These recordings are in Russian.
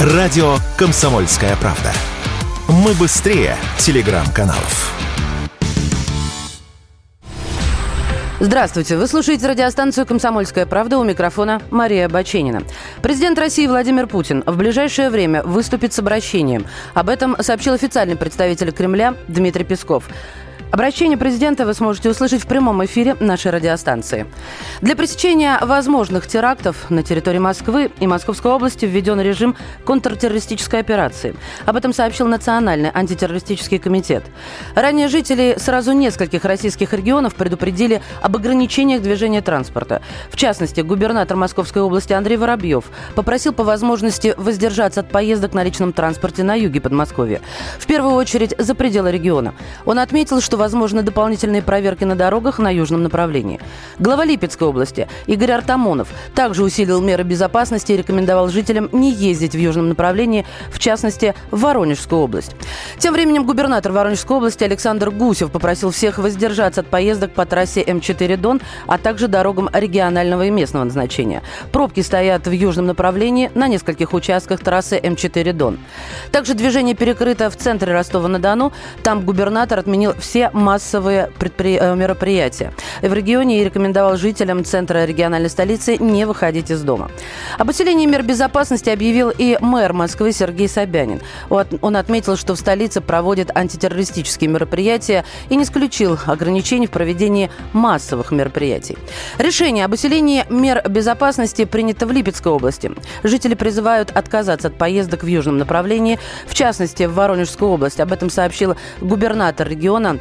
Радио «Комсомольская правда». Мы быстрее телеграм-каналов. Здравствуйте. Вы слушаете радиостанцию «Комсомольская правда» у микрофона Мария Баченина. Президент России Владимир Путин в ближайшее время выступит с обращением. Об этом сообщил официальный представитель Кремля Дмитрий Песков. Обращение президента вы сможете услышать в прямом эфире нашей радиостанции. Для пресечения возможных терактов на территории Москвы и Московской области введен режим контртеррористической операции. Об этом сообщил Национальный антитеррористический комитет. Ранее жители сразу нескольких российских регионов предупредили об ограничениях движения транспорта. В частности, губернатор Московской области Андрей Воробьев попросил по возможности воздержаться от поездок на личном транспорте на юге Подмосковья. В первую очередь за пределы региона. Он отметил, что возможны дополнительные проверки на дорогах на южном направлении. Глава Липецкой области Игорь Артамонов также усилил меры безопасности и рекомендовал жителям не ездить в южном направлении, в частности, в Воронежскую область. Тем временем губернатор Воронежской области Александр Гусев попросил всех воздержаться от поездок по трассе М4 Дон, а также дорогам регионального и местного назначения. Пробки стоят в южном направлении на нескольких участках трассы М4 Дон. Также движение перекрыто в центре Ростова-на-Дону. Там губернатор отменил все массовые предпри... Э, мероприятия. В регионе и рекомендовал жителям центра региональной столицы не выходить из дома. Об усилении мер безопасности объявил и мэр Москвы Сергей Собянин. Он отметил, что в столице проводят антитеррористические мероприятия и не исключил ограничений в проведении массовых мероприятий. Решение об усилении мер безопасности принято в Липецкой области. Жители призывают отказаться от поездок в южном направлении, в частности, в Воронежскую область. Об этом сообщил губернатор региона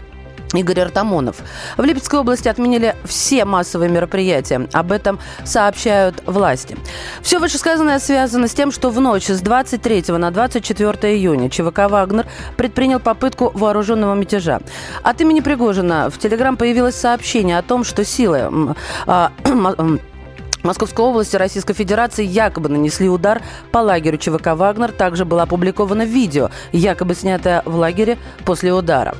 Игорь Артамонов. В Липецкой области отменили все массовые мероприятия. Об этом сообщают власти. Все вышесказанное связано с тем, что в ночь с 23 на 24 июня ЧВК «Вагнер» предпринял попытку вооруженного мятежа. От имени Пригожина в Телеграм появилось сообщение о том, что силы а, Московской области Российской Федерации якобы нанесли удар по лагерю ЧВК «Вагнер». Также было опубликовано видео, якобы снятое в лагере после удара.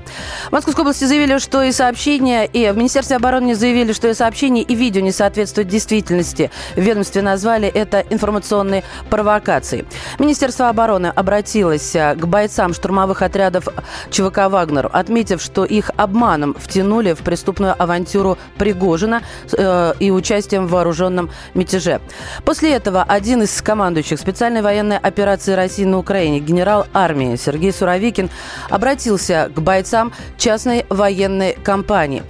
В Московской области заявили, что и сообщения, и в Министерстве обороны заявили, что и сообщения, и видео не соответствуют действительности. В ведомстве назвали это информационной провокацией. Министерство обороны обратилось э, к бойцам штурмовых отрядов ЧВК «Вагнер», отметив, что их обманом втянули в преступную авантюру Пригожина э, и участием в вооруженном мятеже. После этого один из командующих специальной военной операции России на Украине, генерал армии Сергей Суровикин, обратился к бойцам частной военной компании.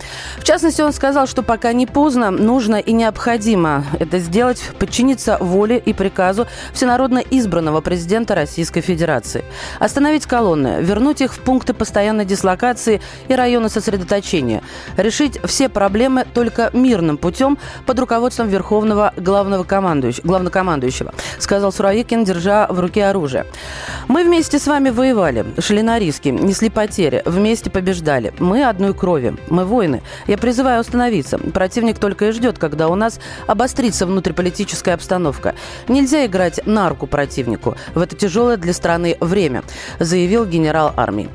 Частности, он сказал, что пока не поздно, нужно и необходимо это сделать, подчиниться воле и приказу всенародно избранного президента Российской Федерации. Остановить колонны, вернуть их в пункты постоянной дислокации и районы сосредоточения. Решить все проблемы только мирным путем под руководством верховного главного командующего, главнокомандующего, сказал Суровикин, держа в руке оружие. Мы вместе с вами воевали, шли на риски, несли потери, вместе побеждали. Мы одной крови, мы воины. Я призываю остановиться. Противник только и ждет, когда у нас обострится внутриполитическая обстановка. Нельзя играть на руку противнику в это тяжелое для страны время, заявил генерал армии.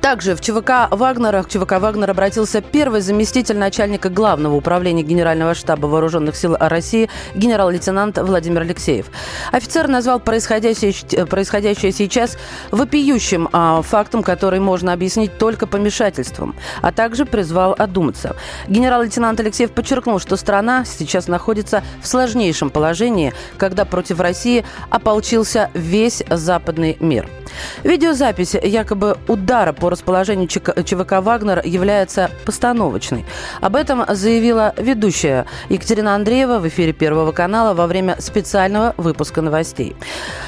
Также в ЧВК Вагнера, к ЧВК Вагнер обратился первый заместитель начальника Главного управления Генерального штаба Вооруженных сил России генерал-лейтенант Владимир Алексеев. Офицер назвал происходящее, происходящее сейчас вопиющим а, фактом, который можно объяснить только помешательством, а также призвал одуматься. Генерал-лейтенант Алексеев подчеркнул, что страна сейчас находится в сложнейшем положении, когда против России ополчился весь западный мир. Видеозапись якобы удара по расположению ЧВК «Вагнер» является постановочной. Об этом заявила ведущая Екатерина Андреева в эфире Первого канала во время специального выпуска новостей.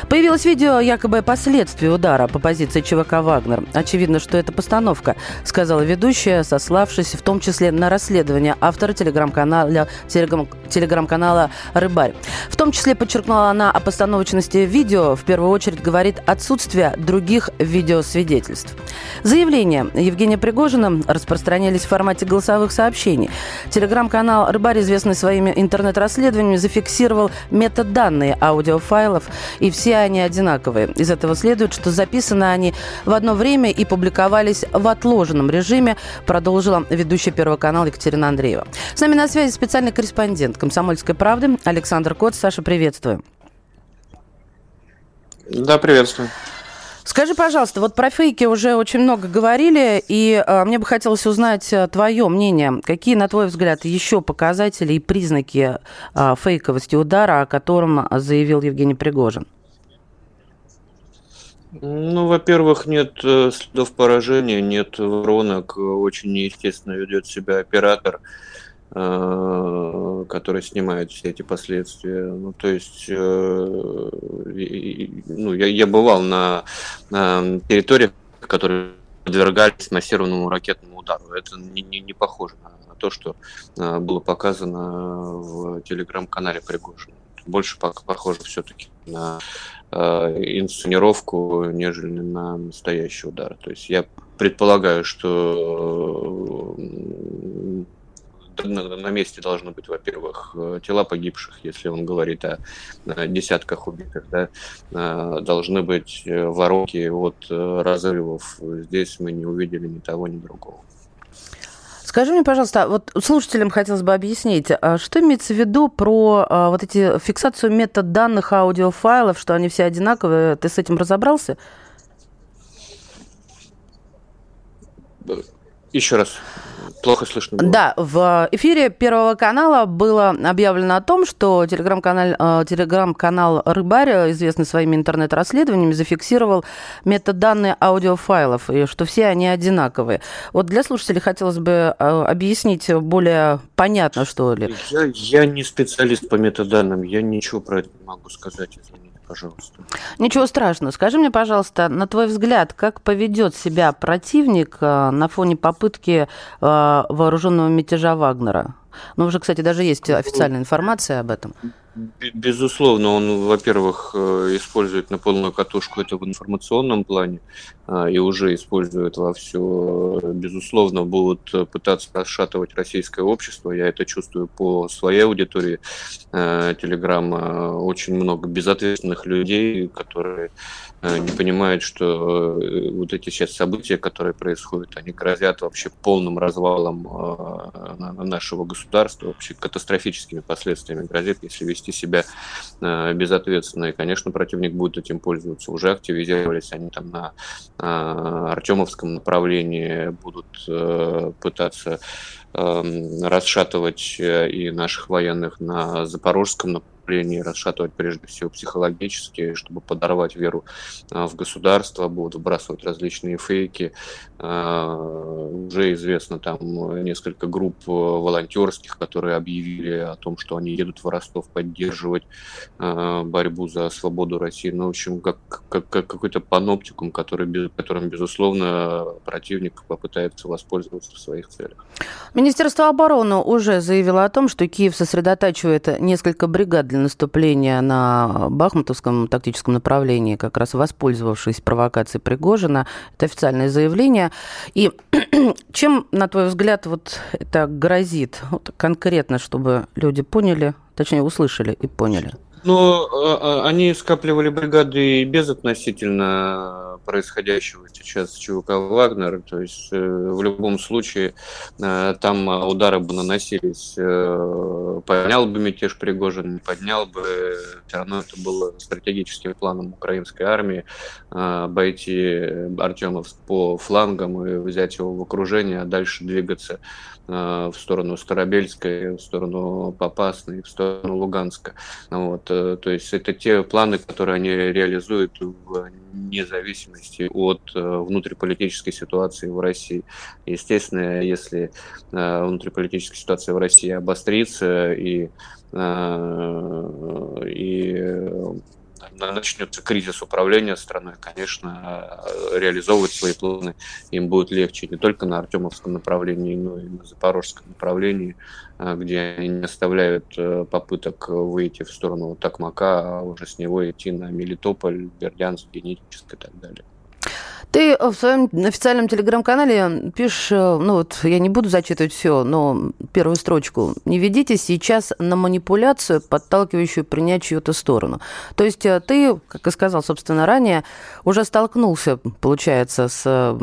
Появилось видео якобы последствий удара по позиции ЧВК «Вагнер». Очевидно, что это постановка, сказала ведущая, сославшись в том числе на расследование автора телеграм-канала, телеграм-канала «Рыбарь». В том числе подчеркнула она о постановочности видео, в первую очередь говорит отсутствие других видеосвидетельств. Заявления Евгения Пригожина распространялись в формате голосовых сообщений. Телеграм-канал «Рыбарь», известный своими интернет-расследованиями, зафиксировал метаданные аудиофайлов, и все они одинаковые. Из этого следует, что записаны они в одно время и публиковались в отложенном режиме, продолжила ведущая Первого канала Екатерина Андреева. С нами на связи специальный корреспондент «Комсомольской правды» Александр Кот. Саша, приветствую. Да, приветствую. Скажи, пожалуйста, вот про фейки уже очень много говорили, и э, мне бы хотелось узнать э, твое мнение. Какие, на твой взгляд, еще показатели и признаки э, фейковости удара, о котором заявил Евгений Пригожин? Ну, во-первых, нет э, следов поражения, нет воронок, очень неестественно ведет себя оператор. Который снимает все эти последствия. Ну, то есть, э, ну, я, я бывал на, на территориях, которые подвергались массированному ракетному удару. Это не, не, не похоже на то, что э, было показано в телеграм-канале Пригожина. Больше похоже все-таки на инсценировку, нежели на настоящий удар. То есть я предполагаю, что на, на месте должны быть, во-первых, э, тела погибших, если он говорит о, о десятках убитых, да, э, должны быть э, воронки от разрывов. Здесь мы не увидели ни того, ни другого. Скажи мне, пожалуйста, вот слушателям хотелось бы объяснить, а что имеется в виду про а, вот эти фиксацию метаданных аудиофайлов, что они все одинаковые? Ты с этим разобрался? Еще раз. Плохо слышно было. Да, в эфире Первого канала было объявлено о том, что телеграм-канал, э, телеграм-канал «Рыбарь», известный своими интернет-расследованиями, зафиксировал метаданные аудиофайлов, и что все они одинаковые. Вот для слушателей хотелось бы э, объяснить более понятно, что ли. Я, я не специалист по метаданным, я ничего про это не могу сказать, извините пожалуйста. Ничего страшного. Скажи мне, пожалуйста, на твой взгляд, как поведет себя противник э, на фоне попытки э, вооруженного мятежа Вагнера? Ну, уже, кстати, даже есть официальная информация об этом. Безусловно, он, во-первых, э, использует на полную катушку это в информационном плане а, и уже использует во все. Безусловно, будут пытаться расшатывать российское общество. Я это чувствую по своей аудитории э, Телеграма. Очень много безответственных людей, которые Э, не понимают, что э, вот эти сейчас события, которые происходят, они грозят вообще полным развалом э, нашего государства, вообще катастрофическими последствиями грозит, если вести себя безответственно. И, конечно, противник будет этим пользоваться. Уже активизировались они там на Артемовском направлении, будут пытаться эм, расшатывать и наших военных на Запорожском направлении расшатывать прежде всего психологически, чтобы подорвать веру в государство, будут вбрасывать различные фейки. А, уже известно там несколько групп э, волонтерских, которые объявили о том, что они едут в Ростов поддерживать а, борьбу за свободу России. Ну, в общем, как, как, как какой-то паноптикум, который, которым, безусловно, противник попытается воспользоваться в своих целях. Министерство обороны уже заявило о том, что Киев сосредотачивает несколько бригад для наступления на Бахмутовском тактическом направлении, как раз воспользовавшись провокацией Пригожина. Это официальное заявление. И чем, на твой взгляд, вот это грозит вот конкретно, чтобы люди поняли, точнее, услышали и поняли? Ну, а, а, они скапливали бригады без относительно происходящего сейчас ЧВК «Вагнер». То есть э, в любом случае э, там удары бы наносились. Э, поднял бы мятеж Пригожин, не поднял бы. Все равно это было стратегическим планом украинской армии обойти Артемовск по флангам и взять его в окружение, а дальше двигаться в сторону Старобельской, в сторону Попасной, в сторону Луганска. Вот. То есть это те планы, которые они реализуют вне зависимости от э, внутриполитической ситуации в России. Естественно, если э, внутриполитическая ситуация в России обострится и, э, и начнется кризис управления страной, конечно, реализовывать свои планы им будет легче не только на Артемовском направлении, но и на Запорожском направлении, а, где они не оставляют э, попыток выйти в сторону Токмака, а уже с него идти на Мелитополь, Бердянск, Генетическ и так далее. Ты в своем официальном телеграм-канале пишешь, э, ну вот я не буду зачитывать все, но первую строчку. Не ведитесь сейчас на манипуляцию, подталкивающую принять чью-то сторону. То есть э, ты, как и сказал, собственно, ранее, уже столкнулся, получается, с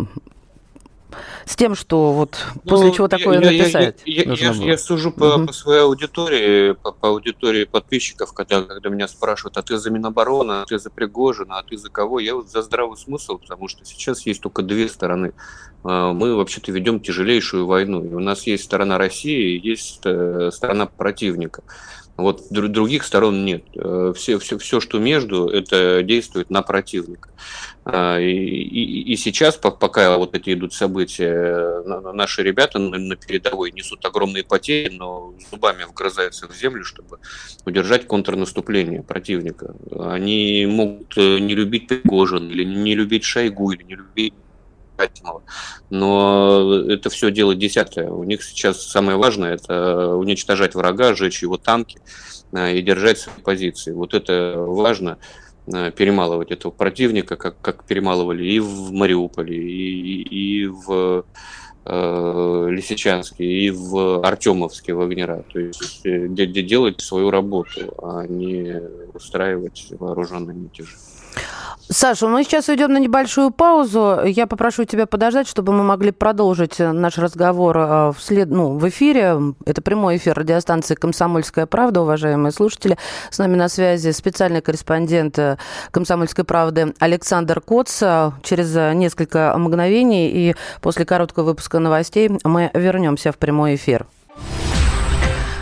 с тем, что вот ну, после чего такое я, написать? Я, я, я, я, я сужу по, угу. по своей аудитории, по, по аудитории подписчиков, когда, когда меня спрашивают, а ты за Минобороны, а ты за Пригожина, а ты за кого? Я вот за здравый смысл, потому что сейчас есть только две стороны. А, мы вообще-то ведем тяжелейшую войну. И у нас есть сторона России, есть э, сторона противника. Вот других сторон нет. Э, все, все, все, что между, это действует на противника. А, и, и, и сейчас, пока вот эти идут события, наши ребята на передовой несут огромные потери, но зубами вгрызаются в землю, чтобы удержать контрнаступление противника. Они могут э, не любить Пригожин, или не любить Шойгу, или не любить Катимова. Но это все дело десятое. У них сейчас самое важное – это уничтожать врага, сжечь его танки э, и держать свои позиции. Вот это важно э, перемалывать этого противника, как, как перемалывали и в Мариуполе, и, и в э, Лисичанске, и в Артемовске Вагнера. То есть э, делать свою работу, а не устраивать вооруженные мятежи. Саша, мы сейчас уйдем на небольшую паузу. Я попрошу тебя подождать, чтобы мы могли продолжить наш разговор э, в, след... ну, в эфире. Это прямой эфир радиостанции «Комсомольская правда», уважаемые слушатели. С нами на связи специальный корреспондент э, «Комсомольской правды» Александр Коц. Через несколько мгновений и после короткого выпуска новостей мы вернемся в прямой эфир.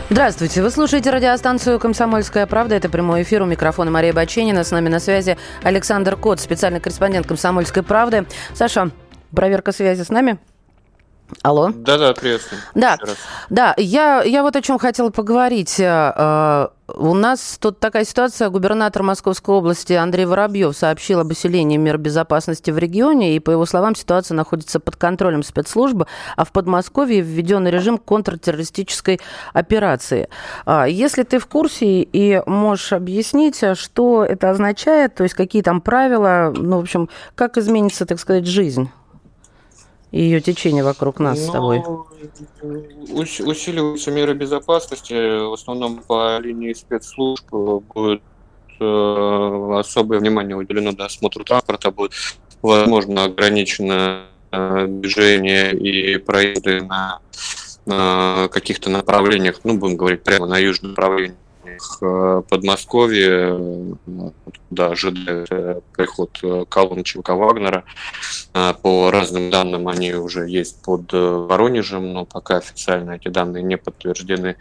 Здравствуйте. Вы слушаете радиостанцию «Комсомольская правда». Это прямой эфир. У микрофона Мария Баченина. С нами на связи Александр Кот, специальный корреспондент «Комсомольской правды». Саша, проверка связи с нами? Алло. Да-да, приветствую. Да, да, я, я вот о чем хотела поговорить. У нас тут такая ситуация. Губернатор Московской области Андрей Воробьев сообщил об усилении мер безопасности в регионе, и, по его словам, ситуация находится под контролем спецслужбы, а в Подмосковье введен режим контртеррористической операции. А, если ты в курсе и можешь объяснить, что это означает, то есть какие там правила, ну, в общем, как изменится, так сказать, жизнь? И ее течение вокруг нас ну, с тобой? Усиливаются меры безопасности, в основном по линии спецслужб будет э, особое внимание уделено досмотру транспорта, будет возможно ограничено э, движение и проезды на, на каких-то направлениях, ну, будем говорить прямо на южном направлении. Э, Подмосковье, да, ожидает э, приход э, колонн ЧВК Вагнера. По разным данным они уже есть под Воронежем, но пока официально эти данные не подтверждены.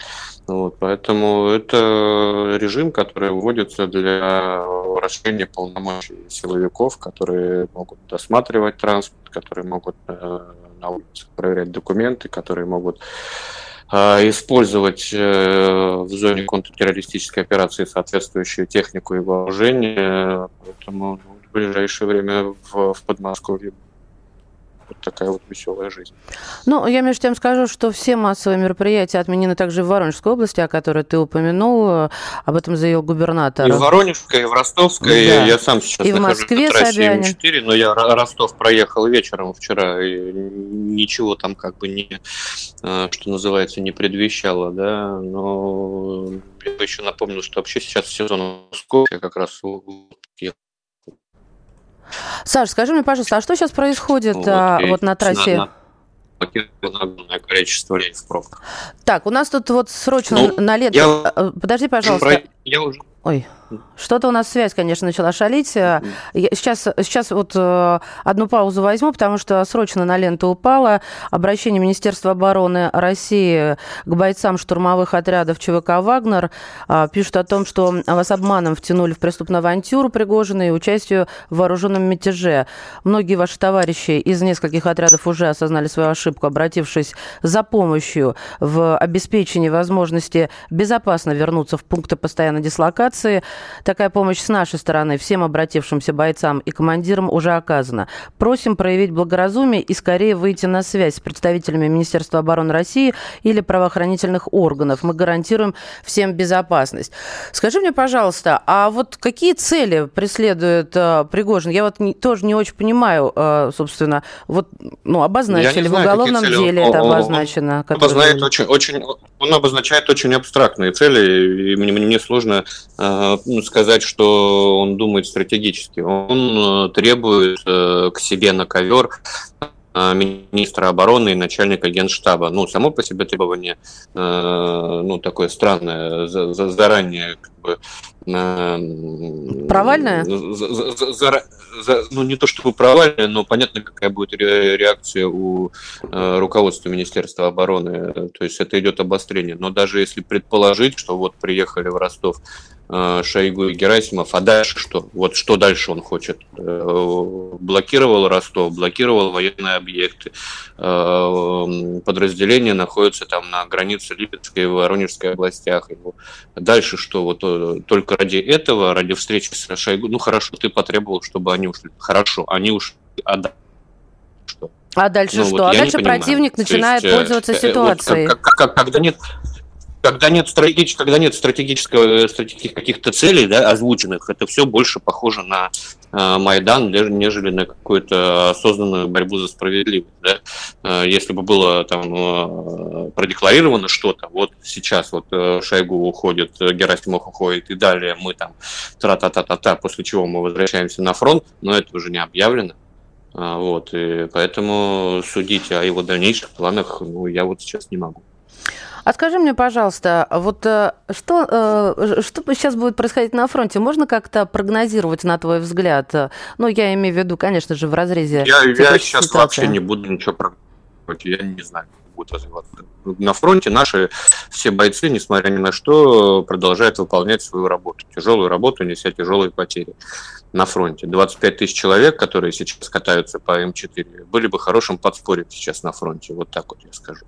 Вот, поэтому это режим, который вводится для расширения полномочий силовиков, которые могут досматривать транспорт, которые могут на улице проверять документы, которые могут а, использовать э, в зоне контртеррористической операции соответствующую технику и вооружение. Поэтому ну, в ближайшее время в, в Подмосковье вот такая вот веселая жизнь. Ну, я между тем скажу, что все массовые мероприятия отменены также в Воронежской области, о которой ты упомянул. Об этом заявил губернатор. И в Воронежской, и в Ростовской. Да. Я сам сейчас и в Москве, на трассе М4, но я Ростов проехал вечером вчера, и ничего там как бы не, э, что называется, не предвещало, да, но я еще напомню, что вообще сейчас сезон я как раз Саш, скажи мне, пожалуйста, а что сейчас происходит вот, а, вот на трассе? На, огромное количество людей в пробках. Так, у нас тут вот срочно ну, на лето... Я... Э, подожди, пожалуйста. Я уже... Ой. Что-то у нас связь, конечно, начала шалить. Я сейчас, сейчас вот э, одну паузу возьму, потому что срочно на ленту упала обращение Министерства обороны России к бойцам штурмовых отрядов ЧВК «Вагнер». А, пишут о том, что вас обманом втянули в преступную авантюру Пригожина и участию в вооруженном мятеже. Многие ваши товарищи из нескольких отрядов уже осознали свою ошибку, обратившись за помощью в обеспечении возможности безопасно вернуться в пункты постоянной дислокации. Такая помощь с нашей стороны всем обратившимся бойцам и командирам уже оказана. Просим проявить благоразумие и скорее выйти на связь с представителями Министерства обороны России или правоохранительных органов. Мы гарантируем всем безопасность. Скажи мне, пожалуйста, а вот какие цели преследует э, Пригожин? Я вот не, тоже не очень понимаю, э, собственно, вот ну, обозначили, в уголовном деле он, это обозначено. Он, обозначает очень, очень, он обозначает очень абстрактные цели, и мне, мне сложно э, ну, сказать, что он думает стратегически. Он э, требует э, к себе на ковер министра обороны и начальника генштаба. Ну, само по себе требование, ну, такое странное, заранее как бы Провальная? За, за, за, за, ну, не то чтобы провальная, но понятно, какая будет реакция у э, руководства Министерства обороны. То есть это идет обострение. Но даже если предположить, что вот приехали в Ростов Шойгу и Герасимов, а дальше что? Вот что дальше он хочет? Э, блокировал Ростов, блокировал военные объекты. Э, подразделения находятся там на границе Липецкой и Воронежской областях. Дальше что? Вот э, только ради этого, ради встречи с Шойгу, ну хорошо, ты потребовал, чтобы они ушли. Хорошо, они ушли. А дальше что? А дальше ну, что? Вот а дальше противник начинает есть, пользоваться э, ситуацией. Вот, как, как, когда нет когда нет, стратегических, когда нет стратегического, стратегических каких-то целей да, озвученных, это все больше похоже на э, Майдан, нежели на какую-то осознанную борьбу за справедливость. Да? Э, если бы было там э, продекларировано что-то, вот сейчас вот э, Шойгу уходит, Герасимов уходит, и далее мы там тра-та-та-та-та, после чего мы возвращаемся на фронт, но это уже не объявлено. Вот, и поэтому судить о его дальнейших планах ну, я вот сейчас не могу. А скажи мне, пожалуйста, вот э, что, э, что сейчас будет происходить на фронте? Можно как-то прогнозировать, на твой взгляд? Ну, я имею в виду, конечно же, в разрезе... Я, я сейчас ситуации. вообще не буду ничего прогнозировать, я не знаю будет развиваться. На фронте наши все бойцы, несмотря ни на что, продолжают выполнять свою работу. Тяжелую работу, неся тяжелые потери на фронте. 25 тысяч человек, которые сейчас катаются по М4, были бы хорошим подспорьем сейчас на фронте. Вот так вот я скажу.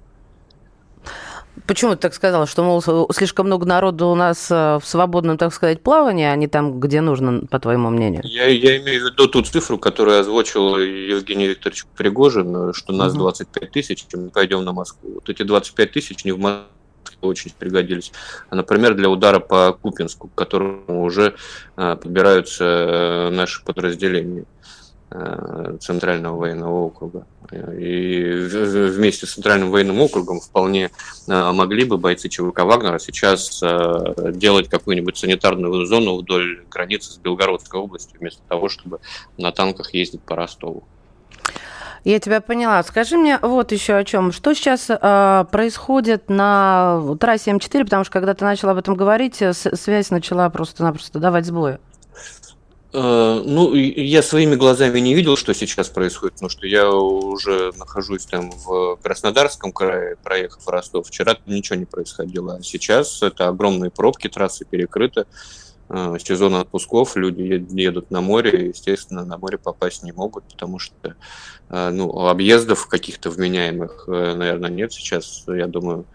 Почему ты так сказала, что, мол, слишком много народу у нас э, в свободном, так сказать, плавании, а не там, где нужно, по твоему мнению? Я, я имею в виду ту цифру, которую озвучил Евгений Викторович Пригожин, что нас угу. 25 тысяч, мы пойдем на Москву. Вот эти 25 тысяч не в Москве очень пригодились. А, например, для удара по Купинску, к которому уже а, подбираются э, наши подразделения. Э, Центрального военного округа. И вместе с Центральным военным округом вполне э, могли бы бойцы ЧВК Вагнера сейчас э, делать какую-нибудь санитарную зону вдоль границы с Белгородской областью, вместо того, чтобы на танках ездить по Ростову. Я тебя поняла. Скажи мне вот еще о чем. Что сейчас э, происходит на трассе М4, потому что когда ты начал об этом говорить, связь начала просто-напросто давать сбои. Э, ну, я своими глазами не видел, что сейчас происходит, потому что я уже нахожусь там в Краснодарском крае, проехав Ростов. Вчера ничего не происходило, а сейчас это огромные пробки, трассы перекрыты, э, сезон отпусков, люди едут на море, естественно, на море попасть не могут, потому что э, ну, объездов каких-то вменяемых, наверное, нет сейчас, я думаю,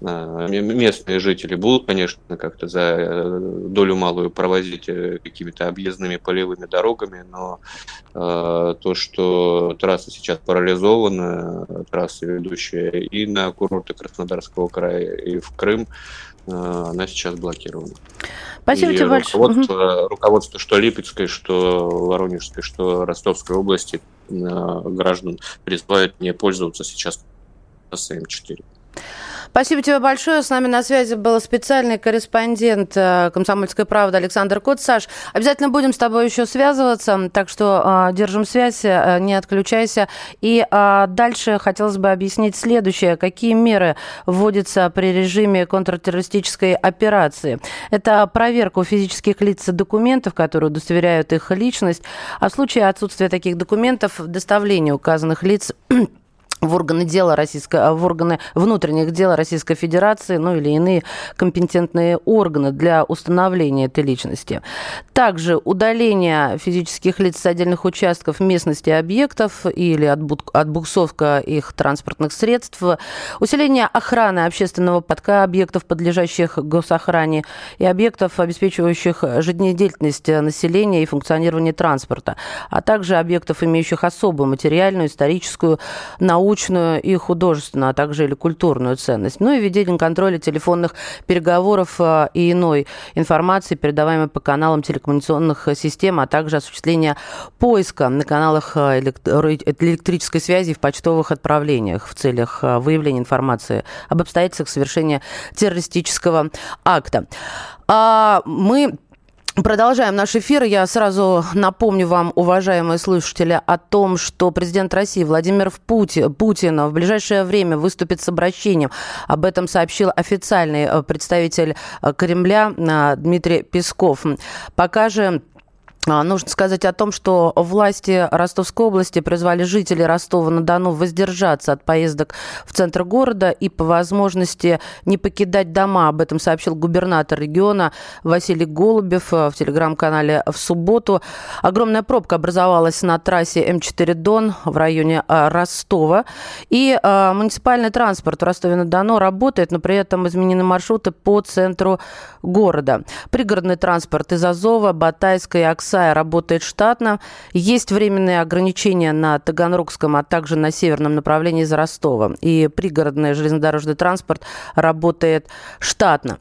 местные жители будут, конечно, как-то за э, долю малую провозить э, какими-то объездными полевыми дорогами, но э, то, что трасса сейчас парализована, трасса, ведущая и на курорты Краснодарского края, и в Крым, она сейчас блокирована. Спасибо и тебе большое. Руководство, руководство что Липецкой, что Воронежской, что Ростовской области граждан призывают не пользоваться сейчас трассой М4. Спасибо тебе большое. С нами на связи был специальный корреспондент э, «Комсомольской правды» Александр Кот. Саш, обязательно будем с тобой еще связываться, так что э, держим связь, э, не отключайся. И дальше хотелось бы объяснить следующее. Какие меры вводятся при режиме контртеррористической операции? Это проверка у физических лиц документов, которые удостоверяют их личность, а в случае отсутствия таких документов доставление указанных лиц в органы дела Российской, а, в органы внутренних дел Российской Федерации, ну или иные компетентные органы для установления этой личности. Также удаление физических лиц с отдельных участков местности объектов или отбуксовка их транспортных средств, усиление охраны общественного подка объектов, подлежащих госохране, и объектов, обеспечивающих жизнедеятельность населения и функционирование транспорта, а также объектов, имеющих особую материальную, историческую, научную научную и художественную, а также или культурную ценность. Ну и ведение контроля телефонных переговоров а, и иной информации, передаваемой по каналам телекоммуникационных систем, а также осуществление поиска на каналах а, электрической связи в почтовых отправлениях в целях а, выявления информации об обстоятельствах совершения террористического акта. Мы Продолжаем наш эфир. Я сразу напомню вам, уважаемые слушатели, о том, что президент России Владимир Путин, Путин в ближайшее время выступит с обращением. Об этом сообщил официальный э, представитель э, Кремля э, Дмитрий Песков. Пока же нужно сказать о том, что власти Ростовской области призвали жителей Ростова-на-Дону воздержаться от поездок в центр города и по возможности не покидать дома. Об этом сообщил губернатор региона Василий Голубев в телеграм-канале в субботу. Огромная пробка образовалась на трассе М4 Дон в районе а, Ростова. И а, муниципальный транспорт в Ростове-на-Дону работает, но при этом изменены маршруты по центру города. Пригородный транспорт из Азова, Батайска и Оксана САЯ работает штатно. Есть временные ограничения на Таганрогском, а также на северном направлении из Ростова. И пригородный железнодорожный транспорт работает штатно.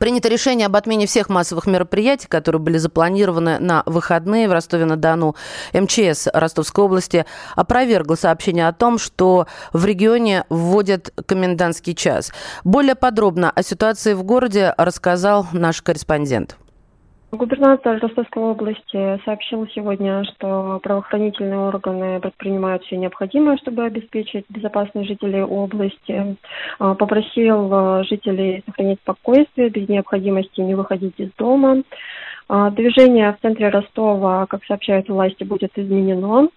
Принято решение об отмене всех массовых мероприятий, которые были запланированы на выходные в Ростове-на-Дону. МЧС Ростовской области опровергло сообщение о том, что в регионе вводят комендантский час. Более подробно о ситуации в городе рассказал наш корреспондент. Губернатор Ростовской области сообщил сегодня, что правоохранительные органы предпринимают все необходимое, чтобы обеспечить безопасность жителей области. А, попросил а, жителей сохранить спокойствие, без необходимости не выходить из дома. А, движение в центре Ростова, как сообщают власти, будет изменено.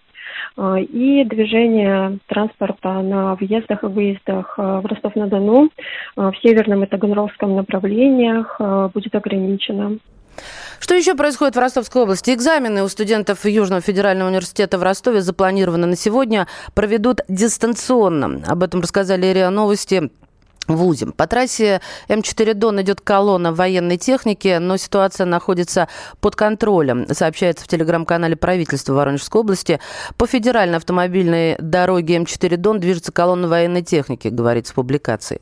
И движение транспорта на въездах и выездах в Ростов-на-Дону в северном и Таганровском направлениях будет ограничено. Что еще происходит в Ростовской области? Экзамены у студентов Южного федерального университета в Ростове запланированы на сегодня, проведут дистанционно. Об этом рассказали РИА Новости в По трассе М4 Дон идет колонна военной техники, но ситуация находится под контролем, сообщается в телеграм-канале правительства Воронежской области. По федеральной автомобильной дороге М4 Дон движется колонна военной техники, говорится в публикации.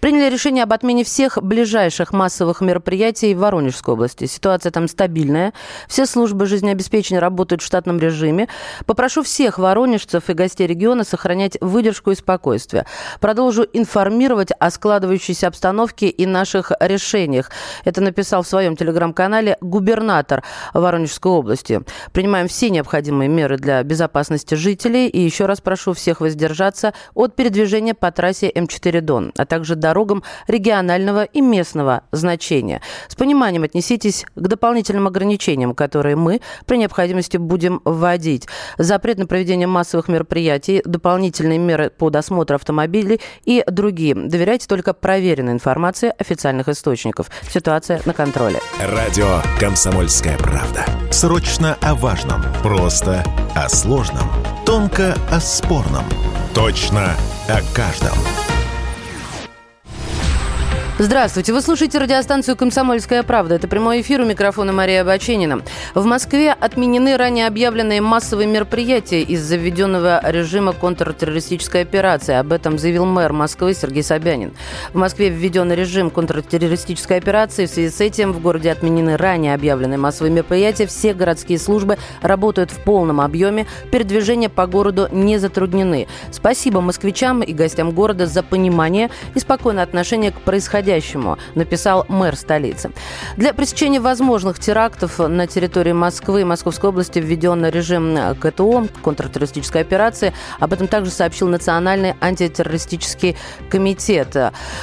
Приняли решение об отмене всех ближайших массовых мероприятий в Воронежской области. Ситуация там стабильная. Все службы жизнеобеспечения работают в штатном режиме. Попрошу всех воронежцев и гостей региона сохранять выдержку и спокойствие. Продолжу информировать о складывающейся обстановке и наших решениях. Это написал в своем телеграм-канале губернатор Воронежской области. Принимаем все необходимые меры для безопасности жителей и еще раз прошу всех воздержаться от передвижения по трассе М4 Дон, а также дорогам регионального и местного значения. С пониманием отнеситесь к дополнительным ограничениям, которые мы при необходимости будем вводить. Запрет на проведение массовых мероприятий, дополнительные меры по досмотру автомобилей и другие. Доверяйте Доверяйте только проверенной информации официальных источников. Ситуация на контроле. Радио «Комсомольская правда». Срочно о важном. Просто о сложном. Тонко о спорном. Точно о каждом. Здравствуйте, вы слушаете радиостанцию «Комсомольская правда». Это прямой эфир у микрофона Мария Баченина. В Москве отменены ранее объявленные массовые мероприятия из-за введенного режима контртеррористической операции. Об этом заявил мэр Москвы Сергей Собянин. В Москве введен режим контртеррористической операции. В связи с этим в городе отменены ранее объявленные массовые мероприятия. Все городские службы работают в полном объеме. Передвижения по городу не затруднены. Спасибо москвичам и гостям города за понимание и спокойное отношение к происходящему происходящему, написал мэр столицы. Для пресечения возможных терактов на территории Москвы и Московской области введен режим КТО, контртеррористической операции. Об этом также сообщил Национальный антитеррористический комитет.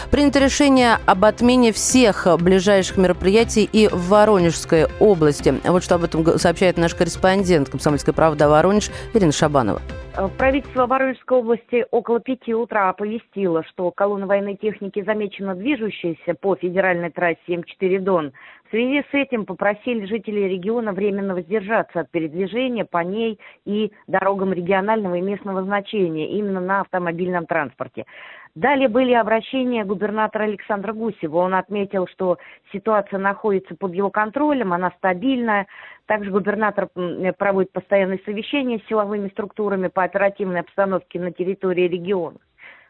Принято решение об отмене всех ближайших мероприятий и в Воронежской области. Вот что об этом сообщает наш корреспондент «Комсомольской правды» Воронеж Ирина Шабанова. Э, правительство Воронежской области около пяти утра оповестило, что колонна военной техники замечена движущаяся по федеральной трассе М4 Дон. В связи с этим попросили жителей региона временно воздержаться от передвижения по ней и дорогам регионального и местного значения именно на автомобильном транспорте. Далее были обращения губернатора Александра Гусева. Он отметил, что ситуация находится под его контролем, она стабильная. Также губернатор проводит постоянные совещания с силовыми структурами по оперативной обстановке на территории региона.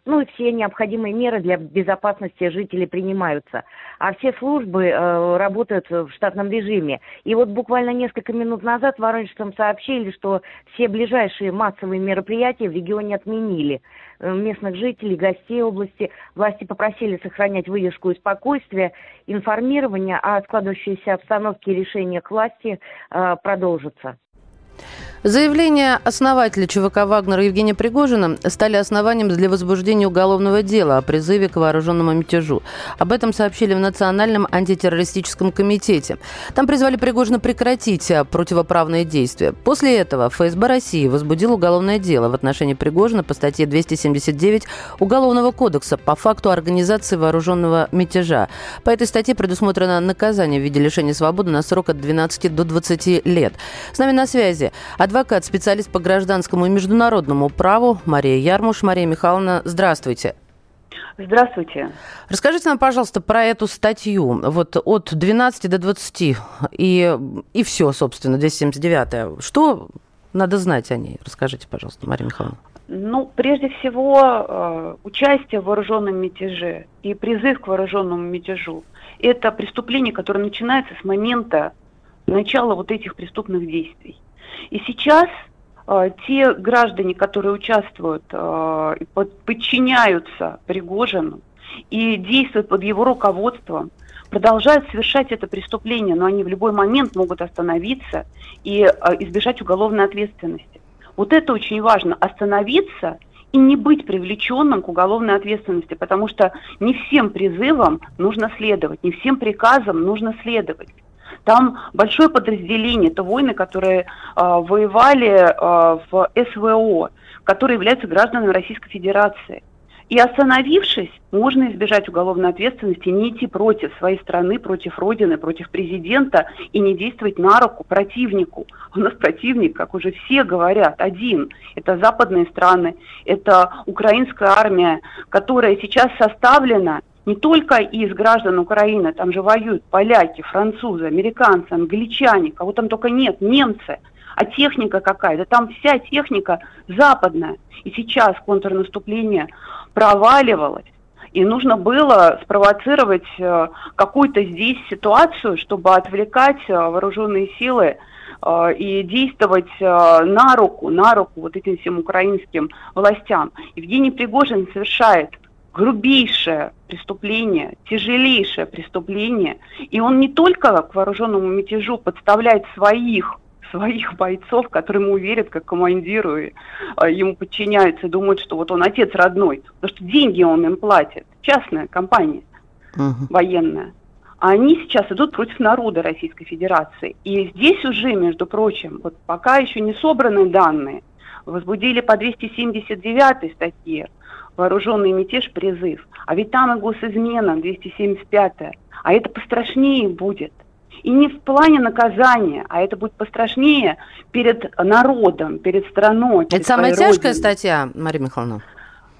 Ну и все необходимые меры для безопасности жителей принимаются. А все службы э, работают в штатном режиме. И вот буквально несколько минут назад воронежцам сообщили, что все ближайшие массовые мероприятия в регионе отменили. Э, местных жителей, гостей области власти попросили сохранять выдержку и спокойствие. Информирование о складывающейся обстановке и решениях власти э, продолжится. Заявления основателя ЧВК «Вагнера» Евгения Пригожина стали основанием для возбуждения уголовного дела о призыве к вооруженному мятежу. Об этом сообщили в Национальном антитеррористическом комитете. Там призвали Пригожина прекратить противоправные действия. После этого ФСБ России возбудил уголовное дело в отношении Пригожина по статье 279 Уголовного кодекса по факту организации вооруженного мятежа. По этой статье предусмотрено наказание в виде лишения свободы на срок от 12 до 20 лет. С нами на связи адвокат, специалист по гражданскому и международному праву Мария Ярмуш. Мария Михайловна, здравствуйте. Здравствуйте. Расскажите нам, пожалуйста, про эту статью. Вот от 12 до 20 и, и все, собственно, 279. Что надо знать о ней? Расскажите, пожалуйста, Мария Михайловна. Ну, прежде всего, э, участие в вооруженном мятеже и призыв к вооруженному мятежу – это преступление, которое начинается с момента начала вот этих преступных действий. И сейчас э, те граждане, которые участвуют, э, подчиняются Пригожину и действуют под его руководством, продолжают совершать это преступление, но они в любой момент могут остановиться и э, избежать уголовной ответственности. Вот это очень важно, остановиться и не быть привлеченным к уголовной ответственности, потому что не всем призывам нужно следовать, не всем приказам нужно следовать. Там большое подразделение, это воины, которые э, воевали э, в СВО, которые являются гражданами Российской Федерации. И остановившись, можно избежать уголовной ответственности, не идти против своей страны, против Родины, против президента и не действовать на руку противнику. У нас противник, как уже все говорят, один. Это западные страны, это украинская армия, которая сейчас составлена не только из граждан Украины, там же воюют поляки, французы, американцы, англичане, кого там только нет, немцы, а техника какая? Да там вся техника западная. И сейчас контрнаступление проваливалось. И нужно было спровоцировать э, какую-то здесь ситуацию, чтобы отвлекать э, вооруженные силы э, и действовать на руку, на руку вот этим всем украинским властям. Евгений Пригожин совершает грубейшее преступление, тяжелейшее преступление. И он не только к вооруженному мятежу подставляет своих своих бойцов, которые ему верят как командиру, и, а, ему подчиняются, думают, что вот он отец родной, потому что деньги он им платит, частная компания uh-huh. военная. А они сейчас идут против народа Российской Федерации. И здесь уже, между прочим, вот пока еще не собраны данные, возбудили по 279 статье вооруженный мятеж, призыв. А ведь там и госизмена, 275 А это пострашнее будет. И не в плане наказания, а это будет пострашнее перед народом, перед страной. Перед это самая тяжкая родиной. статья, Мария Михайловна?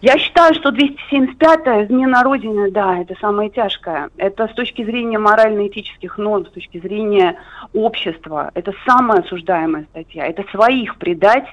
Я считаю, что 275-я измена Родины, да, это самая тяжкая. Это с точки зрения морально-этических норм, с точки зрения общества. Это самая осуждаемая статья. Это своих предать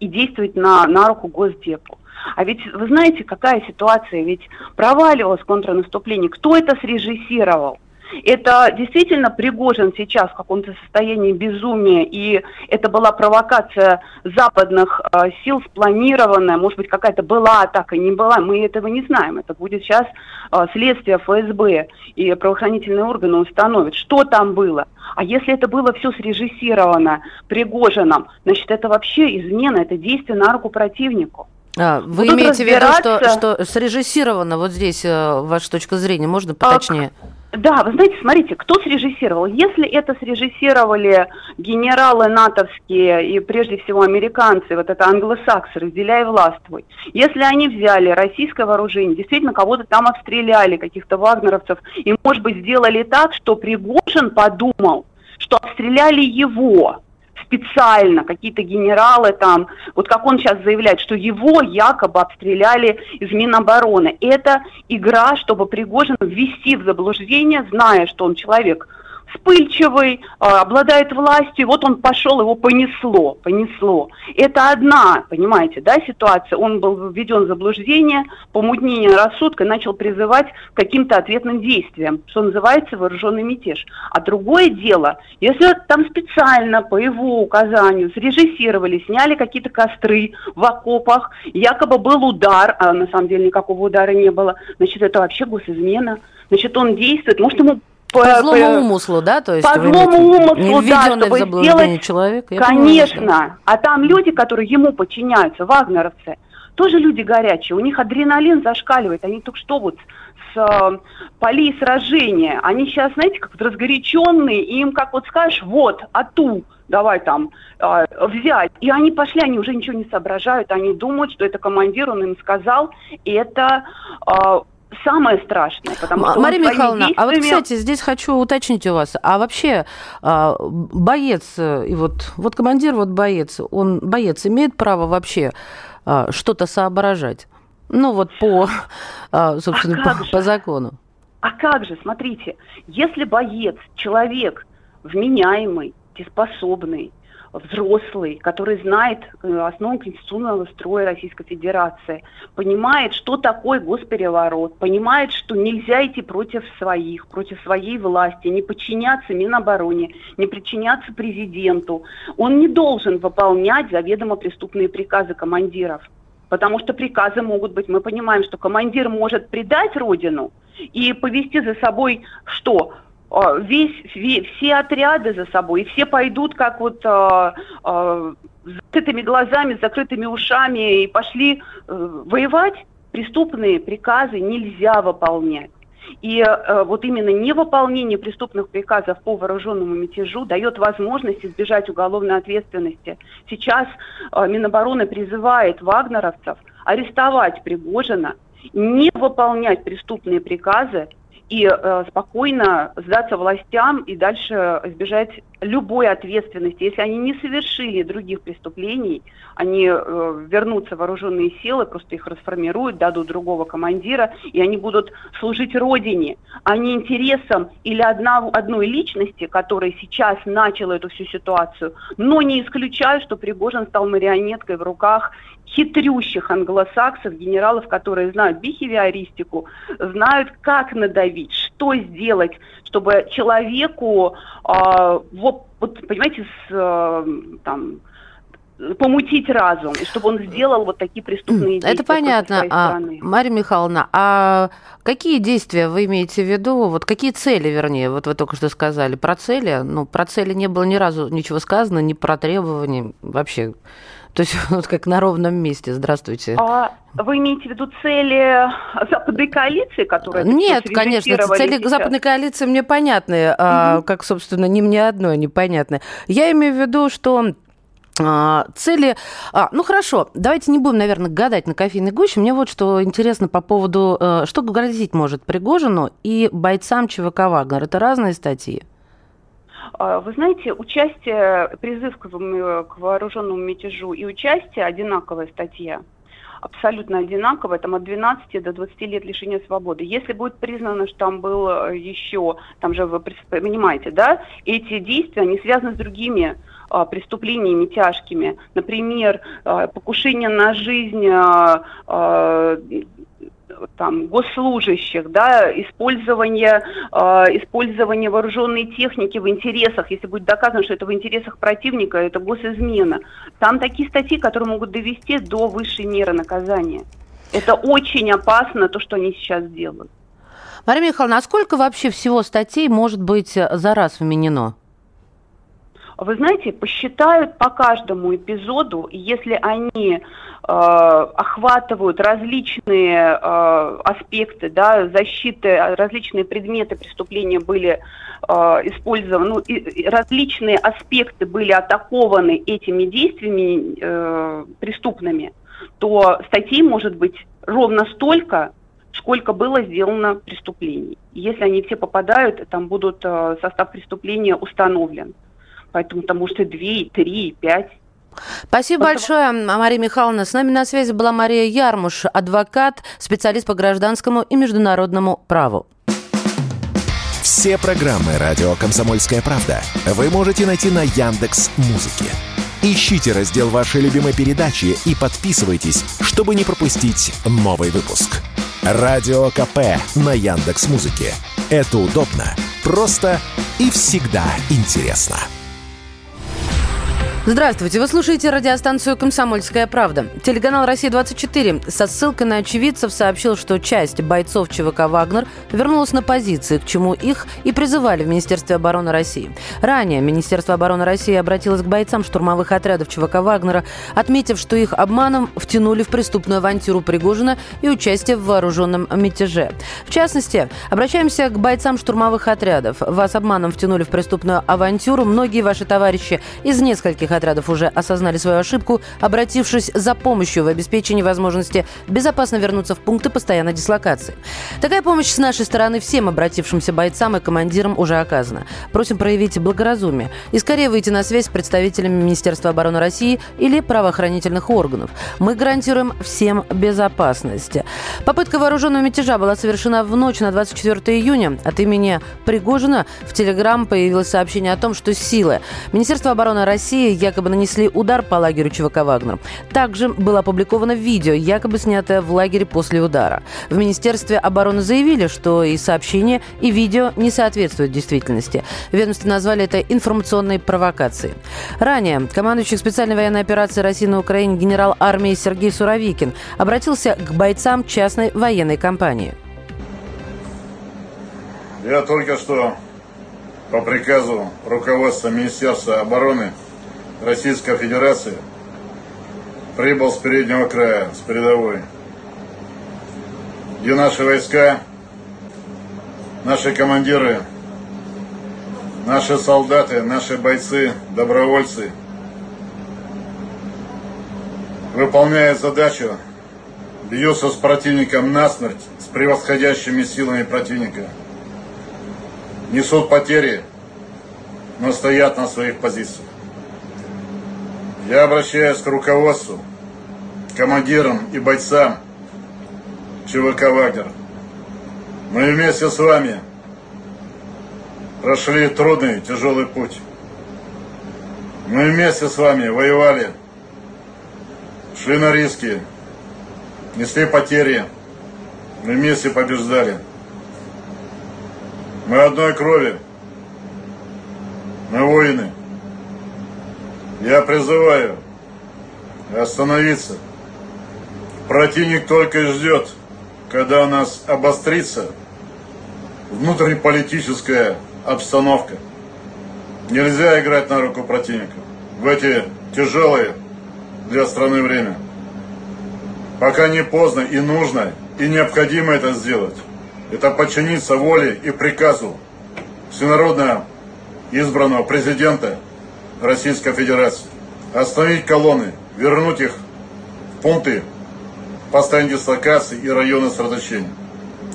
и действовать на, на руку Госдепу. А ведь вы знаете, какая ситуация? Ведь проваливалось контрнаступление. Кто это срежиссировал? Это действительно Пригожин сейчас в каком-то состоянии безумия, и это была провокация западных э, сил спланированная, может быть, какая-то была атака, не была, мы этого не знаем. Это будет сейчас э, следствие ФСБ, и правоохранительные органы установят, что там было. А если это было все срежиссировано Пригожином, значит, это вообще измена, это действие на руку противнику. А, вы Будут имеете в виду, что, что срежиссировано вот здесь э, ваша точка зрения? Можно поточнее? А, да, вы знаете, смотрите, кто срежиссировал? Если это срежиссировали генералы натовские и прежде всего американцы, вот это англосаксы, разделяй властвуй. Если они взяли российское вооружение, действительно кого-то там обстреляли, каких-то вагнеровцев, и, может быть, сделали так, что Пригожин подумал, что обстреляли его, специально какие-то генералы там, вот как он сейчас заявляет, что его якобы обстреляли из Минобороны. Это игра, чтобы Пригожин ввести в заблуждение, зная, что он человек вспыльчивый, а, обладает властью, вот он пошел, его понесло, понесло. Это одна, понимаете, да, ситуация. Он был введен в заблуждение, помутнение рассудка, начал призывать к каким-то ответным действиям, что называется вооруженный мятеж. А другое дело, если там специально по его указанию срежиссировали, сняли какие-то костры в окопах, якобы был удар, а на самом деле никакого удара не было, значит, это вообще госизмена. Значит, он действует, может, ему по, по злому умыслу, да? То есть по злому умыслу, да, чтобы сделать... человек. Конечно. Понимаю, а там люди, которые ему подчиняются, вагнеровцы, тоже люди горячие, у них адреналин зашкаливает, они только что вот с э, полей сражения, они сейчас, знаете, как вот разгоряченные, и им как вот скажешь, вот, ату, давай там э, взять. И они пошли, они уже ничего не соображают, они думают, что это командир, он им сказал, и это э, самое страшное, потому что Мария Михайловна, действиями... а вот, кстати, здесь хочу уточнить у вас, а вообще а, боец, и вот, вот командир, вот боец, он, боец имеет право вообще а, что-то соображать? Ну, вот по, а, собственно, а по, по закону. А как же, смотрите, если боец, человек вменяемый, дееспособный, взрослый, который знает э, основу конституционного строя Российской Федерации, понимает, что такое госпереворот, понимает, что нельзя идти против своих, против своей власти, не подчиняться Минобороне, не подчиняться президенту. Он не должен выполнять заведомо преступные приказы командиров. Потому что приказы могут быть, мы понимаем, что командир может предать родину и повести за собой что? А, весь, все отряды за собой, и все пойдут как вот а, а, с закрытыми глазами, с закрытыми ушами и пошли э, воевать, преступные приказы нельзя выполнять. И э, вот именно невыполнение преступных приказов по вооруженному мятежу дает возможность избежать уголовной ответственности. Сейчас э, Минобороны призывает вагнеровцев арестовать Пригожина, не выполнять преступные приказы и э, спокойно сдаться властям и дальше избежать любой ответственности. Если они не совершили других преступлений, они э, вернутся в вооруженные силы, просто их расформируют, дадут другого командира, и они будут служить Родине, а не интересам или одна, одной личности, которая сейчас начала эту всю ситуацию. Но не исключаю, что Пригожин стал марионеткой в руках хитрющих англосаксов, генералов, которые знают бихевиористику, знают, как надавить, что сделать, чтобы человеку, э, вот, понимаете, с, э, там, помутить разум, и чтобы он сделал вот такие преступные действия. Это понятно. А, Мария Михайловна, а какие действия вы имеете в виду? Вот какие цели, вернее, вот вы только что сказали про цели. Ну, про цели не было ни разу ничего сказано, ни про требования вообще. То есть вот как на ровном месте. Здравствуйте. А вы имеете в виду цели западной коалиции, которые Нет, конечно, цели сейчас? западной коалиции мне понятны, угу. а, как, собственно, не мне одной непонятны. Я имею в виду, что а, цели... А, ну хорошо, давайте не будем, наверное, гадать на кофейной гуще. Мне вот что интересно по поводу, э, что грозить может Пригожину и бойцам ЧВК «Вагнер». Это разные статьи? А, вы знаете, участие, призыв к, к вооруженному мятежу и участие одинаковая статья абсолютно одинаковая, там от 12 до 20 лет лишения свободы. Если будет признано, что там был э, еще, там же вы понимаете, да, эти действия, они связаны с другими а, преступлениями тяжкими. Например, а, покушение на жизнь там, госслужащих, да, использование, э, использование вооруженной техники в интересах, если будет доказано, что это в интересах противника, это госизмена. Там такие статьи, которые могут довести до высшей меры наказания. Это очень опасно, то, что они сейчас делают. Мария Михайловна, а сколько вообще всего статей может быть за раз вменено? Вы знаете, посчитают по каждому эпизоду, если они э, охватывают различные э, аспекты, да, защиты, различные предметы преступления были э, использованы, ну, и различные аспекты были атакованы этими действиями э, преступными, то статей может быть ровно столько, сколько было сделано преступлений. Если они все попадают, там будут э, состав преступления установлен. Поэтому там может и 2, и 3, и 5. Спасибо Потому... большое, Мария Михайловна. С нами на связи была Мария Ярмуш, адвокат, специалист по гражданскому и международному праву. Все программы радио Комсомольская правда вы можете найти на Яндекс Музыке. Ищите раздел вашей любимой передачи и подписывайтесь, чтобы не пропустить новый выпуск. Радио КП на Яндекс Музыке. Это удобно, просто и всегда интересно. Здравствуйте, вы слушаете радиостанцию «Комсомольская правда». Телеканал «Россия-24» со ссылкой на очевидцев сообщил, что часть бойцов ЧВК «Вагнер» вернулась на позиции, к чему их и призывали в Министерстве обороны России. Ранее Министерство обороны России обратилось к бойцам штурмовых отрядов ЧВК «Вагнера», отметив, что их обманом втянули в преступную авантюру Пригожина и участие в вооруженном мятеже. В частности, обращаемся к бойцам штурмовых отрядов. Вас обманом втянули в преступную авантюру многие ваши товарищи из нескольких отрядов уже осознали свою ошибку, обратившись за помощью в обеспечении возможности безопасно вернуться в пункты постоянной дислокации. Такая помощь с нашей стороны всем обратившимся бойцам и командирам уже оказана. Просим проявить благоразумие и скорее выйти на связь с представителями Министерства обороны России или правоохранительных органов. Мы гарантируем всем безопасность. Попытка вооруженного мятежа была совершена в ночь на 24 июня. От имени Пригожина в Телеграм появилось сообщение о том, что силы Министерства обороны России якобы нанесли удар по лагерю ЧВК «Вагнер». Также было опубликовано видео, якобы снятое в лагере после удара. В Министерстве обороны заявили, что и сообщение, и видео не соответствуют действительности. Ведомство назвали это информационной провокацией. Ранее командующий специальной военной операции России на Украине генерал армии Сергей Суровикин обратился к бойцам частной военной компании. Я только что по приказу руководства Министерства обороны Российской Федерации прибыл с переднего края, с передовой, где наши войска, наши командиры, наши солдаты, наши бойцы, добровольцы выполняют задачу, бьются с противником насмерть, с превосходящими силами противника, несут потери, но стоят на своих позициях. Я обращаюсь к руководству, командирам и бойцам ЧВК «Вагнер». Мы вместе с вами прошли трудный, тяжелый путь. Мы вместе с вами воевали, шли на риски, несли потери, мы вместе побеждали. Мы одной крови, мы воины. Я призываю остановиться. Противник только ждет, когда у нас обострится внутриполитическая обстановка. Нельзя играть на руку противника в эти тяжелые для страны время. Пока не поздно и нужно, и необходимо это сделать. Это подчиниться воле и приказу всенародно избранного президента Российской Федерации. Остановить колонны, вернуть их в пункты постоянной дислокации и районы сосредоточения.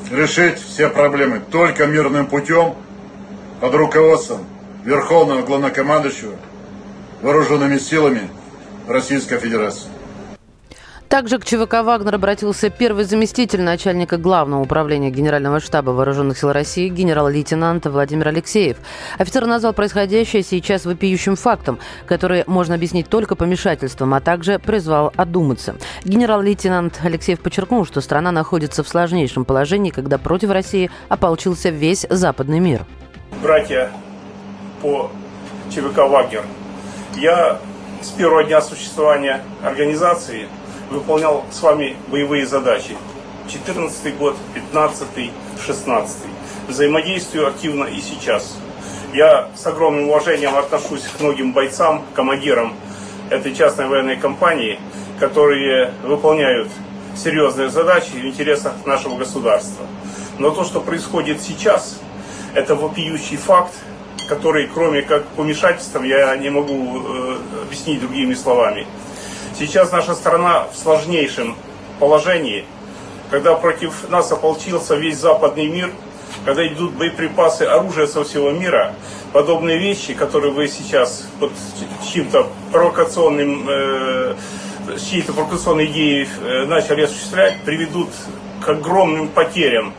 Решить все проблемы только мирным путем под руководством Верховного Главнокомандующего Вооруженными силами Российской Федерации. Также к ЧВК «Вагнер» обратился первый заместитель начальника Главного управления Генерального штаба Вооруженных сил России генерал-лейтенант Владимир Алексеев. Офицер назвал происходящее сейчас вопиющим фактом, который можно объяснить только помешательством, а также призвал одуматься. Генерал-лейтенант Алексеев подчеркнул, что страна находится в сложнейшем положении, когда против России ополчился весь западный мир. Братья по ЧВК «Вагнер», я с первого дня существования организации – выполнял с вами боевые задачи. 14 год, 15 16 Взаимодействую активно и сейчас. Я с огромным уважением отношусь к многим бойцам, командирам этой частной военной компании, которые выполняют серьезные задачи в интересах нашего государства. Но то, что происходит сейчас, это вопиющий факт, который, кроме как помешательством, я не могу э, объяснить другими словами. Сейчас наша страна в сложнейшем положении, когда против нас ополчился весь западный мир, когда идут боеприпасы, оружие со всего мира, подобные вещи, которые вы сейчас под чьим-то провокационным, э, чьей-то провокационной идеей э, начали осуществлять, приведут к огромным потерям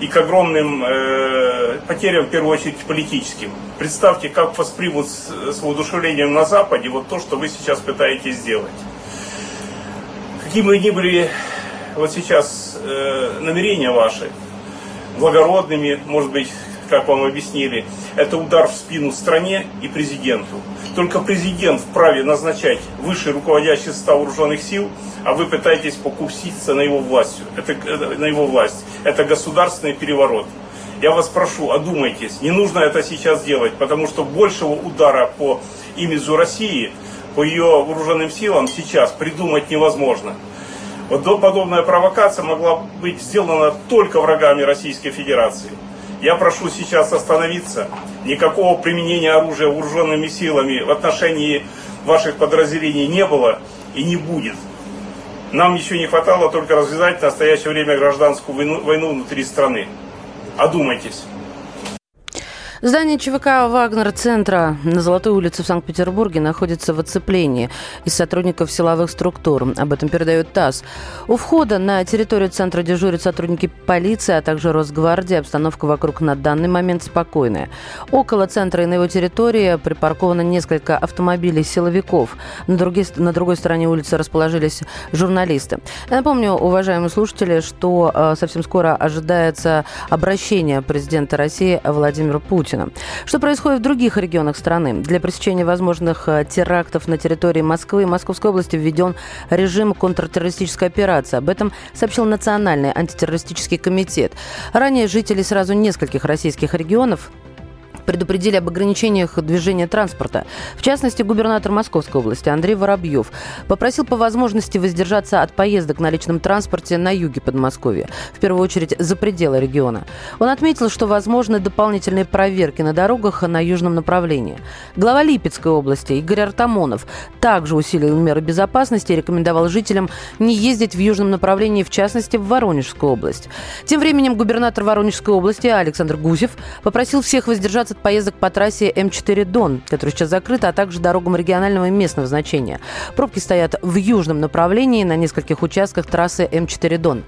и к огромным э, потерям, в первую очередь, политическим. Представьте, как воспримут с, с воодушевлением на Западе вот то, что вы сейчас пытаетесь сделать. Какие бы ни были вот сейчас э, намерения ваши, благородными, может быть, как вам объяснили, это удар в спину стране и президенту. Только президент вправе назначать высший руководящий состав вооруженных сил, а вы пытаетесь покуситься на его власть. Это, это, на его власть. Это государственный переворот. Я вас прошу, одумайтесь. Не нужно это сейчас делать, потому что большего удара по имиджу России, по ее вооруженным силам сейчас придумать невозможно. Вот подобная провокация могла быть сделана только врагами Российской Федерации. Я прошу сейчас остановиться. Никакого применения оружия вооруженными силами в отношении ваших подразделений не было и не будет. Нам еще не хватало только развязать в настоящее время гражданскую войну, войну внутри страны. Одумайтесь. Здание ЧВК «Вагнер-центра» на Золотой улице в Санкт-Петербурге находится в оцеплении из сотрудников силовых структур. Об этом передает ТАСС. У входа на территорию центра дежурят сотрудники полиции, а также Росгвардии. Обстановка вокруг на данный момент спокойная. Около центра и на его территории припарковано несколько автомобилей силовиков. На, другой, на другой стороне улицы расположились журналисты. Я напомню, уважаемые слушатели, что э, совсем скоро ожидается обращение президента России Владимира Путина Путина. Что происходит в других регионах страны? Для пресечения возможных э, терактов на территории Москвы и Московской области введен режим контртеррористической операции. Об этом сообщил Национальный антитеррористический комитет. Ранее жители сразу нескольких российских регионов предупредили об ограничениях движения транспорта. В частности, губернатор Московской области Андрей Воробьев попросил по возможности воздержаться от поездок на личном транспорте на юге Подмосковья, в первую очередь за пределы региона. Он отметил, что возможны дополнительные проверки на дорогах на южном направлении. Глава Липецкой области Игорь Артамонов также усилил меры безопасности и рекомендовал жителям не ездить в южном направлении, в частности, в Воронежскую область. Тем временем губернатор Воронежской области Александр Гусев попросил всех воздержаться 15 поездок по трассе М4 Дон, которая сейчас закрыта, а также дорогам регионального и местного значения. Пробки стоят в южном направлении на нескольких участках трассы М4 Дон.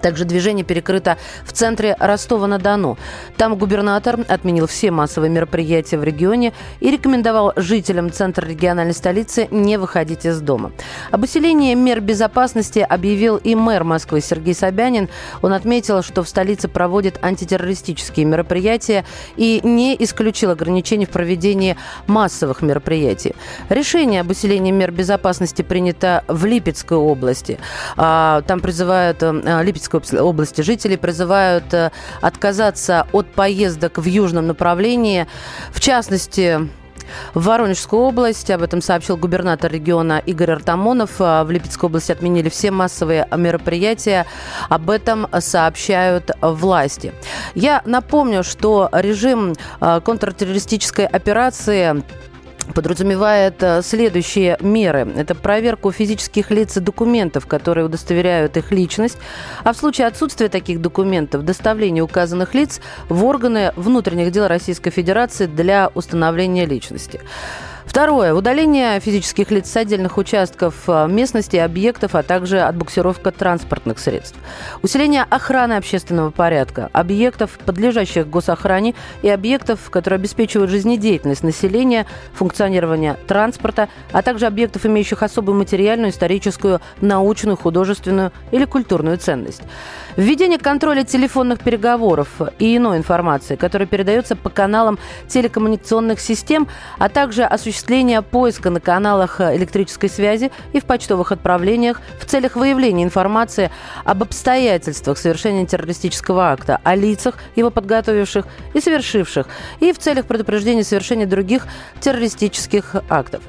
Также движение перекрыто в центре Ростова-на-Дону. Там губернатор отменил все массовые мероприятия в регионе и рекомендовал жителям центра региональной столицы не выходить из дома. Об усилении мер безопасности объявил и мэр Москвы Сергей Собянин. Он отметил, что в столице проводят антитеррористические мероприятия и не исключил ограничений в проведении массовых мероприятий. Решение об усилении мер безопасности принято в Липецкой области. А, там призывают а, Московской области жители призывают э, отказаться от поездок в южном направлении. В частности, в Воронежскую область, об этом сообщил губернатор региона Игорь Артамонов. Э, в Липецкой области отменили все массовые мероприятия. Об этом сообщают власти. Я напомню, что режим э, контртеррористической операции подразумевает э, следующие меры. Это проверку физических лиц и документов, которые удостоверяют их личность, а в случае отсутствия таких документов доставление указанных лиц в органы внутренних дел Российской Федерации для установления личности. Второе. Удаление физических лиц с отдельных участков э, местности, объектов, а также отбуксировка транспортных средств. Усиление охраны общественного порядка, объектов, подлежащих госохране и объектов, которые обеспечивают жизнедеятельность населения, функционирование транспорта, а также объектов, имеющих особую материальную, историческую, научную, художественную или культурную ценность. Введение контроля телефонных переговоров и иной информации, которая передается по каналам телекоммуникационных систем, а также осуществление поиска на каналах электрической связи и в почтовых отправлениях в целях выявления информации об обстоятельствах совершения террористического акта, о лицах, его подготовивших и совершивших, и в целях предупреждения совершения других террористических актов.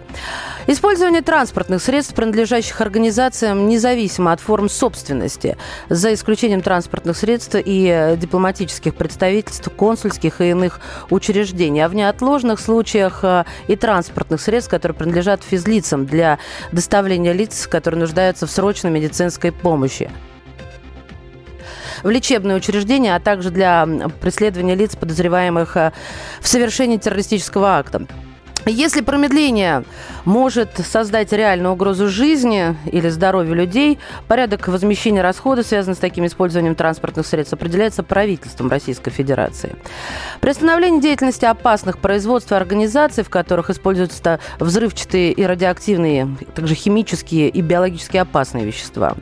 Использование транспортных средств, принадлежащих организациям, независимо от форм собственности, за исключением транспортных средств и э, дипломатических представительств, консульских и иных учреждений, а в неотложных случаях э, и транспортных средств, которые принадлежат физлицам для доставления лиц, которые нуждаются в срочной медицинской помощи в лечебные учреждения, а также для преследования лиц, подозреваемых э, в совершении террористического акта. Если промедление может создать реальную угрозу жизни или здоровью людей, порядок возмещения расходов, связанный с таким использованием транспортных средств, определяется правительством Российской Федерации. При остановлении деятельности опасных производств и организаций, в которых используются взрывчатые и радиоактивные, также химические и биологически опасные вещества.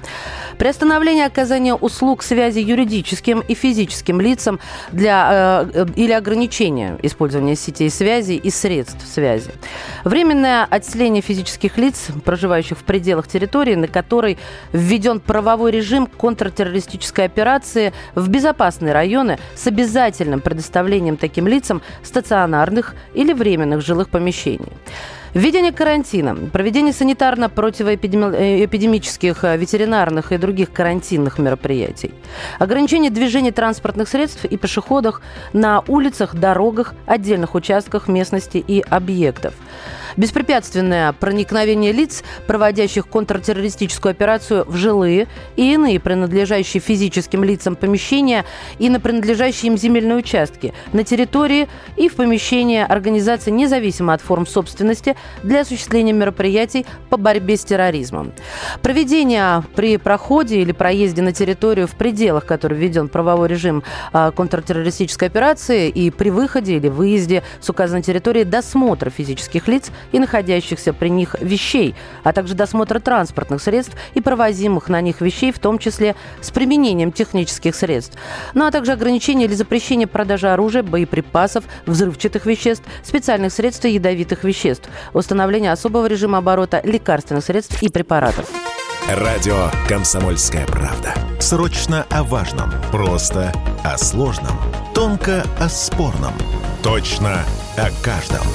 При остановлении оказания услуг связи юридическим и физическим лицам для, э, или ограничения использования сетей связи и средств связи связи. Временное отселение физических лиц, проживающих в пределах территории, на которой введен правовой режим контртеррористической операции в безопасные районы с обязательным предоставлением таким лицам стационарных или временных жилых помещений. Введение карантина, проведение санитарно-противоэпидемических, э, ветеринарных и других карантинных мероприятий, ограничение движения транспортных средств и пешеходов на улицах, дорогах, отдельных участках местности и объектов – беспрепятственное проникновение лиц, проводящих контртеррористическую операцию в жилые и иные принадлежащие физическим лицам помещения и на принадлежащие им земельные участки на территории и в помещения организации независимо от форм собственности для осуществления мероприятий по борьбе с терроризмом. Проведение при проходе или проезде на территорию в пределах, который введен правовой режим а, контртеррористической операции и при выходе или выезде с указанной территории досмотра физических лиц и находящихся при них вещей, а также досмотра транспортных средств и провозимых на них вещей, в том числе с применением технических средств. Ну а также ограничение или запрещение продажи оружия, боеприпасов, взрывчатых веществ, специальных средств и ядовитых веществ, установление особого режима оборота лекарственных средств и препаратов. Радио «Комсомольская правда». Срочно о важном. Просто о сложном. Тонко о спорном. Точно о каждом.